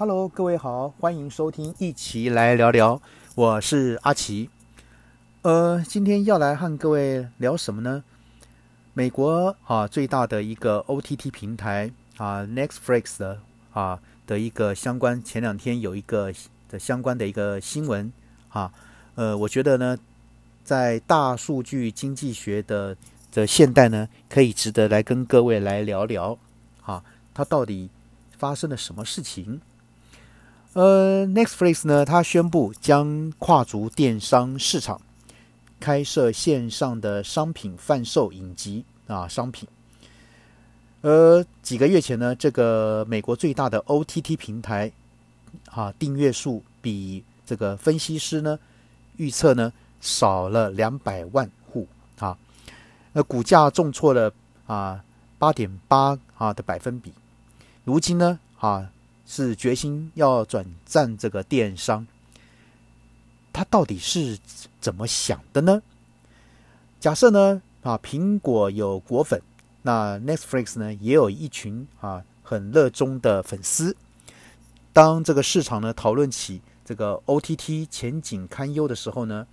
Hello，各位好，欢迎收听，一起来聊聊。我是阿奇。呃，今天要来和各位聊什么呢？美国啊，最大的一个 OTT 平台啊，Netflix 的啊的一个相关，前两天有一个的相关的一个新闻啊。呃，我觉得呢，在大数据经济学的的现代呢，可以值得来跟各位来聊聊啊，它到底发生了什么事情？呃，Netflix 呢，它宣布将跨足电商市场，开设线上的商品贩售影集啊商品。呃，几个月前呢，这个美国最大的 OTT 平台啊，订阅数比这个分析师呢预测呢少了两百万户啊，那股价重挫了啊八点八啊的百分比，如今呢啊。是决心要转战这个电商，他到底是怎么想的呢？假设呢啊，苹果有果粉，那 Netflix 呢也有一群啊很热衷的粉丝。当这个市场呢讨论起这个 OTT 前景堪忧的时候呢，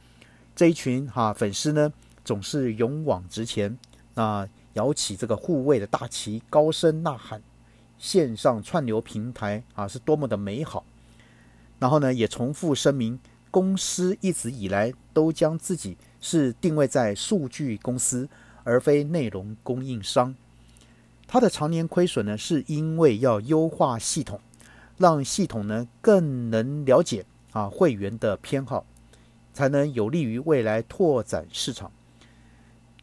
这一群哈粉丝呢总是勇往直前，那摇起这个护卫的大旗，高声呐喊。线上串流平台啊，是多么的美好。然后呢，也重复声明，公司一直以来都将自己是定位在数据公司，而非内容供应商。它的常年亏损呢，是因为要优化系统，让系统呢更能了解啊会员的偏好，才能有利于未来拓展市场。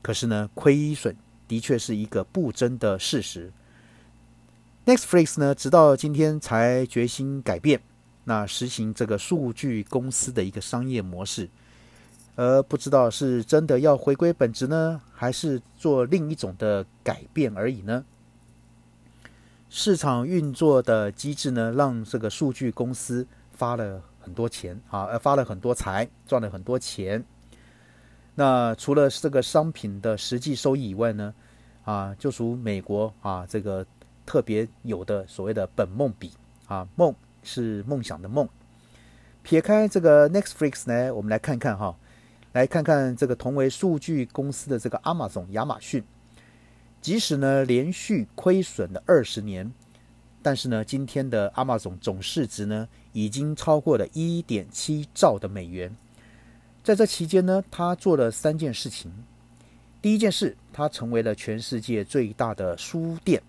可是呢，亏损的确是一个不争的事实。Nextflix 呢，直到今天才决心改变，那实行这个数据公司的一个商业模式，而不知道是真的要回归本质呢，还是做另一种的改变而已呢？市场运作的机制呢，让这个数据公司发了很多钱啊，呃，发了很多财，赚了很多钱。那除了这个商品的实际收益以外呢，啊，就属美国啊这个。特别有的所谓的本梦比啊，梦是梦想的梦。撇开这个 Netflix 呢，我们来看看哈，来看看这个同为数据公司的这个 Amazon 亚马逊，即使呢连续亏损了二十年，但是呢今天的 Amazon 总市值呢已经超过了一点七兆的美元。在这期间呢，他做了三件事情。第一件事，他成为了全世界最大的书店。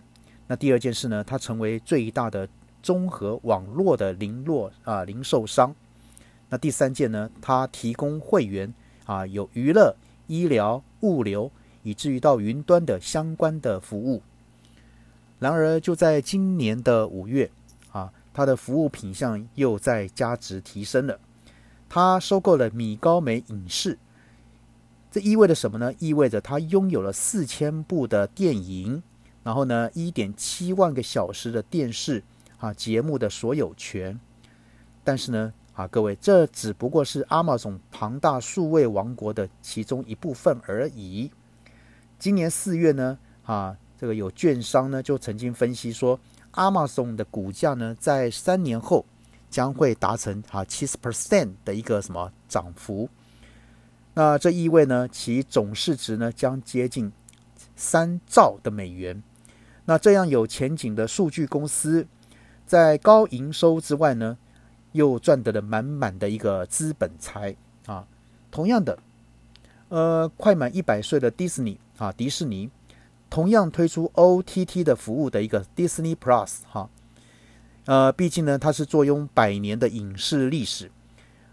那第二件事呢？它成为最大的综合网络的零落啊零售商。那第三件呢？它提供会员啊有娱乐、医疗、物流，以至于到云端的相关的服务。然而就在今年的五月啊，它的服务品项又在价值提升了。它收购了米高梅影视，这意味着什么呢？意味着它拥有了四千部的电影。然后呢，一点七万个小时的电视啊节目的所有权，但是呢，啊各位，这只不过是阿玛总庞大数位王国的其中一部分而已。今年四月呢，啊这个有券商呢就曾经分析说，阿玛总的股价呢在三年后将会达成啊七十 percent 的一个什么涨幅，那这意味呢，其总市值呢将接近三兆的美元。那这样有前景的数据公司，在高营收之外呢，又赚得了满满的一个资本财啊。同样的，呃，快满一百岁的迪士尼啊，迪士尼同样推出 OTT 的服务的一个 Disney Plus 哈。呃，毕竟呢，它是坐拥百年的影视历史，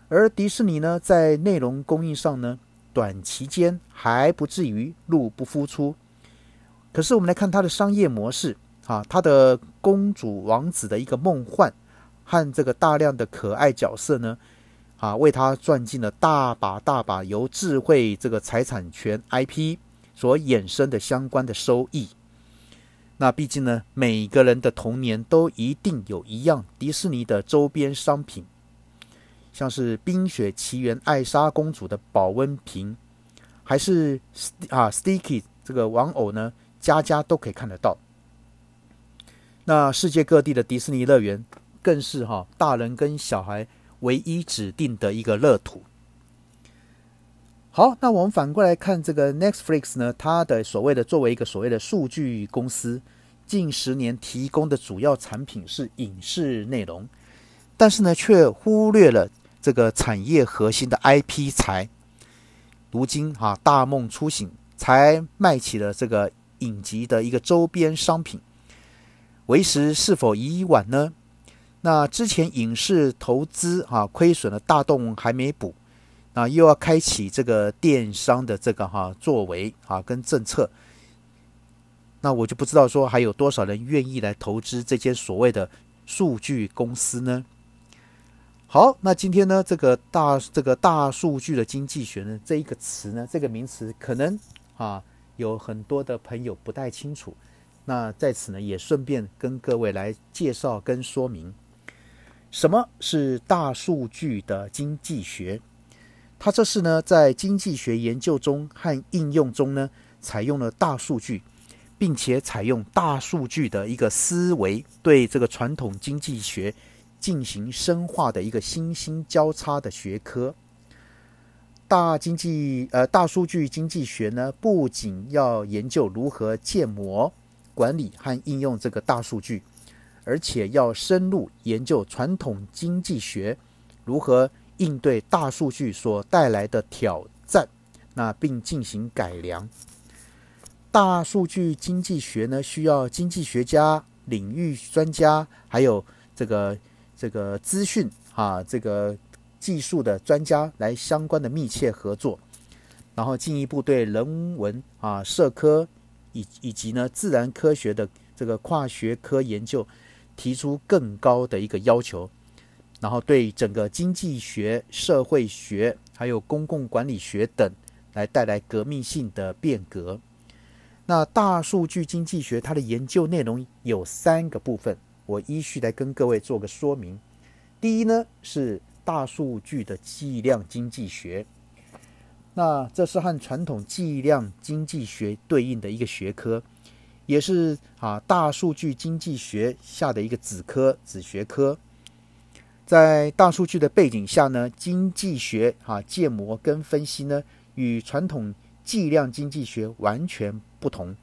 而迪士尼呢，在内容供应上呢，短期间还不至于入不敷出。可是我们来看它的商业模式啊，它的公主王子的一个梦幻和这个大量的可爱角色呢，啊，为它赚进了大把大把由智慧这个财产权 IP 所衍生的相关的收益。那毕竟呢，每个人的童年都一定有一样迪士尼的周边商品，像是《冰雪奇缘》艾莎公主的保温瓶，还是啊 Sticky 这个玩偶呢？家家都可以看得到。那世界各地的迪士尼乐园更是哈大人跟小孩唯一指定的一个乐土。好，那我们反过来看这个 Netflix 呢，它的所谓的作为一个所谓的数据公司，近十年提供的主要产品是影视内容，但是呢，却忽略了这个产业核心的 IP 财。如今哈大梦初醒，才卖起了这个影集的一个周边商品，为时是否已晚呢？那之前影视投资啊亏损的大洞还没补。那又要开启这个电商的这个哈作为啊跟政策，那我就不知道说还有多少人愿意来投资这间所谓的数据公司呢？好，那今天呢这个大这个大数据的经济学呢这一个词呢这个名词可能啊有很多的朋友不太清楚，那在此呢也顺便跟各位来介绍跟说明，什么是大数据的经济学。它这是呢，在经济学研究中和应用中呢，采用了大数据，并且采用大数据的一个思维，对这个传统经济学进行深化的一个新兴交叉的学科。大经济呃，大数据经济学呢，不仅要研究如何建模、管理和应用这个大数据，而且要深入研究传统经济学如何。应对大数据所带来的挑战，那并进行改良。大数据经济学呢，需要经济学家、领域专家，还有这个这个资讯啊，这个技术的专家来相关的密切合作，然后进一步对人文啊、社科以以及呢自然科学的这个跨学科研究提出更高的一个要求。然后对整个经济学、社会学还有公共管理学等来带来革命性的变革。那大数据经济学它的研究内容有三个部分，我依序来跟各位做个说明。第一呢是大数据的计量经济学，那这是和传统计量经济学对应的一个学科，也是啊大数据经济学下的一个子科子学科。在大数据的背景下呢，经济学啊建模跟分析呢，与传统计量经济学完全不同。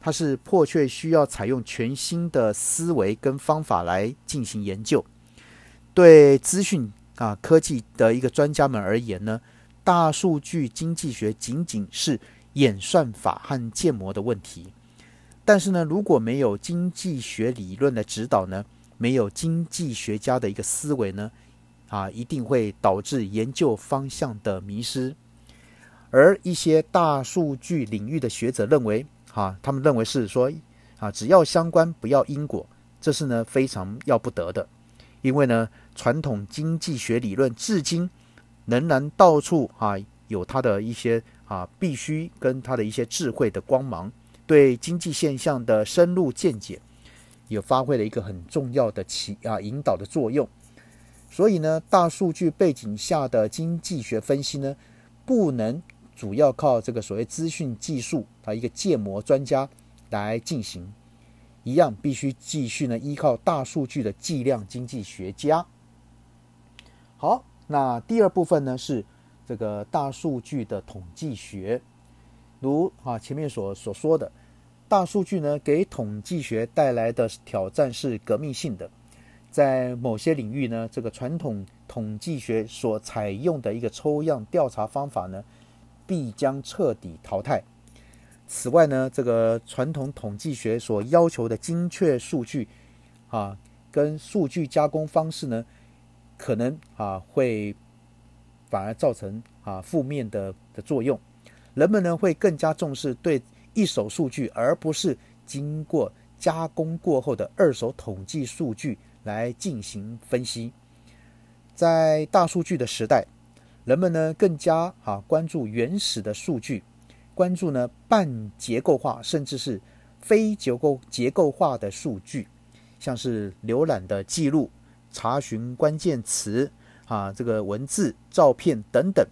它是迫切需要采用全新的思维跟方法来进行研究。对资讯啊科技的一个专家们而言呢，大数据经济学仅仅是演算法和建模的问题。但是呢，如果没有经济学理论的指导呢？没有经济学家的一个思维呢，啊，一定会导致研究方向的迷失。而一些大数据领域的学者认为，哈，他们认为是说，啊，只要相关不要因果，这是呢非常要不得的。因为呢，传统经济学理论至今仍然到处啊有它的一些啊必须跟它的一些智慧的光芒，对经济现象的深入见解。也发挥了一个很重要的起啊引导的作用，所以呢，大数据背景下的经济学分析呢，不能主要靠这个所谓资讯技术啊一个建模专家来进行，一样必须继续呢依靠大数据的计量经济学家。好，那第二部分呢是这个大数据的统计学，如啊前面所所说的。大数据呢，给统计学带来的挑战是革命性的。在某些领域呢，这个传统统计学所采用的一个抽样调查方法呢，必将彻底淘汰。此外呢，这个传统统计学所要求的精确数据啊，跟数据加工方式呢，可能啊会反而造成啊负面的的作用。人们呢会更加重视对。一手数据，而不是经过加工过后的二手统计数据来进行分析。在大数据的时代，人们呢更加啊关注原始的数据，关注呢半结构化甚至是非结构结构化的数据，像是浏览的记录、查询关键词啊这个文字、照片等等，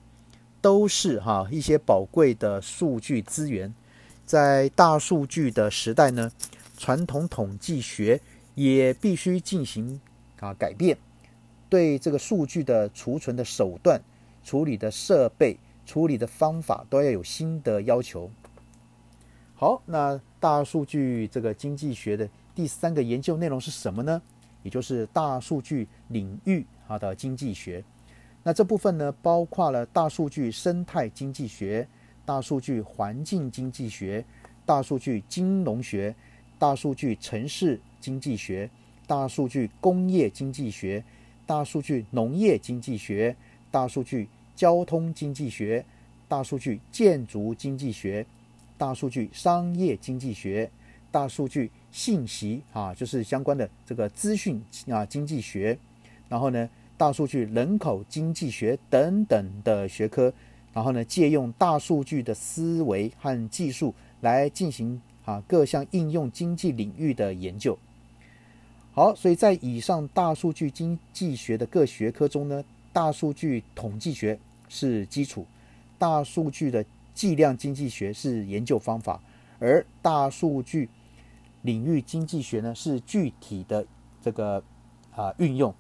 都是哈一些宝贵的数据资源。在大数据的时代呢，传统统计学也必须进行啊改变，对这个数据的储存的手段、处理的设备、处理的方法都要有新的要求。好，那大数据这个经济学的第三个研究内容是什么呢？也就是大数据领域啊的经济学。那这部分呢，包括了大数据生态经济学、大数据环境经济学、大数据金融学、大数据城市经济学、大数据工业经济学、大数据农业经济学、大数据交通经济学、大数据建筑经济学、大数据商业经济学、大数据信息啊，就是相关的这个资讯啊经济学，然后呢？大数据、人口经济学等等的学科，然后呢，借用大数据的思维和技术来进行啊各项应用经济领域的研究。好，所以在以上大数据经济学的各学科中呢，大数据统计学是基础，大数据的计量经济学是研究方法，而大数据领域经济学呢是具体的这个啊运用。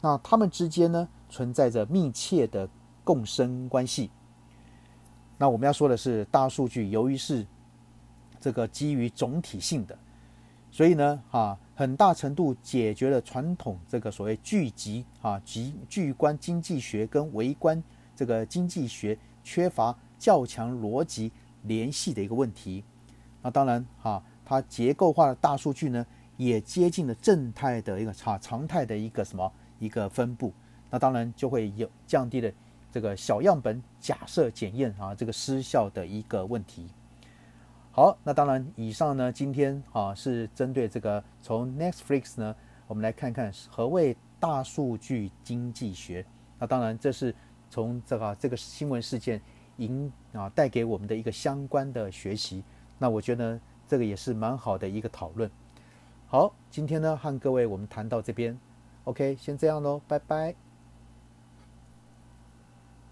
那他们之间呢，存在着密切的共生关系。那我们要说的是，大数据由于是这个基于总体性的，所以呢，啊，很大程度解决了传统这个所谓聚集啊、集聚观经济学跟微观这个经济学缺乏较强逻辑联系的一个问题。那当然，哈，它结构化的大数据呢，也接近了正态的一个常常态的一个什么？一个分布，那当然就会有降低了这个小样本假设检验啊这个失效的一个问题。好，那当然以上呢，今天啊是针对这个从 Netflix 呢，我们来看看何谓大数据经济学。那当然这是从这个这个新闻事件引啊带给我们的一个相关的学习。那我觉得这个也是蛮好的一个讨论。好，今天呢和各位我们谈到这边。OK，先这样喽，拜拜。